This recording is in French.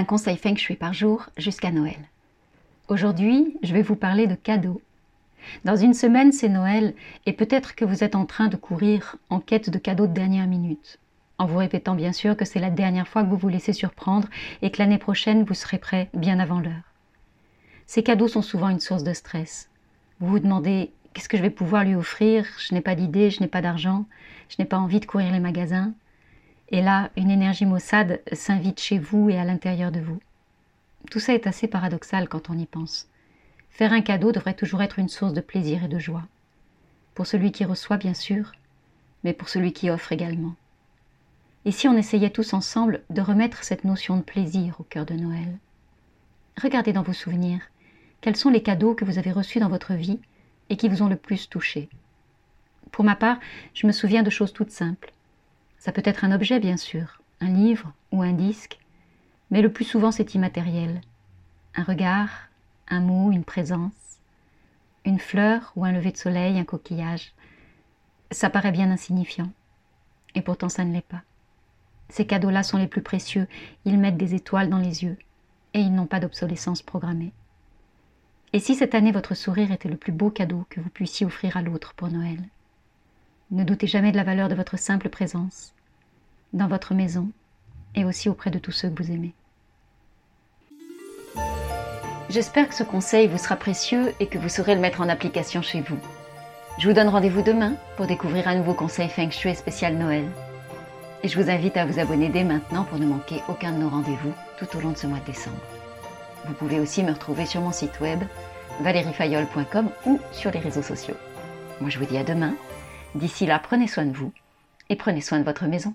Un conseil feng shui par jour jusqu'à Noël. Aujourd'hui, je vais vous parler de cadeaux. Dans une semaine, c'est Noël et peut-être que vous êtes en train de courir en quête de cadeaux de dernière minute, en vous répétant bien sûr que c'est la dernière fois que vous vous laissez surprendre et que l'année prochaine vous serez prêt bien avant l'heure. Ces cadeaux sont souvent une source de stress. Vous vous demandez qu'est-ce que je vais pouvoir lui offrir? Je n'ai pas d'idée, je n'ai pas d'argent, je n'ai pas envie de courir les magasins. Et là, une énergie maussade s'invite chez vous et à l'intérieur de vous. Tout ça est assez paradoxal quand on y pense. Faire un cadeau devrait toujours être une source de plaisir et de joie. Pour celui qui reçoit, bien sûr, mais pour celui qui offre également. Et si on essayait tous ensemble de remettre cette notion de plaisir au cœur de Noël? Regardez dans vos souvenirs, quels sont les cadeaux que vous avez reçus dans votre vie et qui vous ont le plus touché? Pour ma part, je me souviens de choses toutes simples. Ça peut être un objet, bien sûr, un livre ou un disque, mais le plus souvent c'est immatériel. Un regard, un mot, une présence, une fleur ou un lever de soleil, un coquillage. Ça paraît bien insignifiant, et pourtant ça ne l'est pas. Ces cadeaux-là sont les plus précieux, ils mettent des étoiles dans les yeux, et ils n'ont pas d'obsolescence programmée. Et si cette année votre sourire était le plus beau cadeau que vous puissiez offrir à l'autre pour Noël? Ne doutez jamais de la valeur de votre simple présence, dans votre maison et aussi auprès de tous ceux que vous aimez. J'espère que ce conseil vous sera précieux et que vous saurez le mettre en application chez vous. Je vous donne rendez-vous demain pour découvrir un nouveau conseil Feng Shui spécial Noël. Et je vous invite à vous abonner dès maintenant pour ne manquer aucun de nos rendez-vous tout au long de ce mois de décembre. Vous pouvez aussi me retrouver sur mon site web valeriefayol.com ou sur les réseaux sociaux. Moi je vous dis à demain D'ici là, prenez soin de vous et prenez soin de votre maison.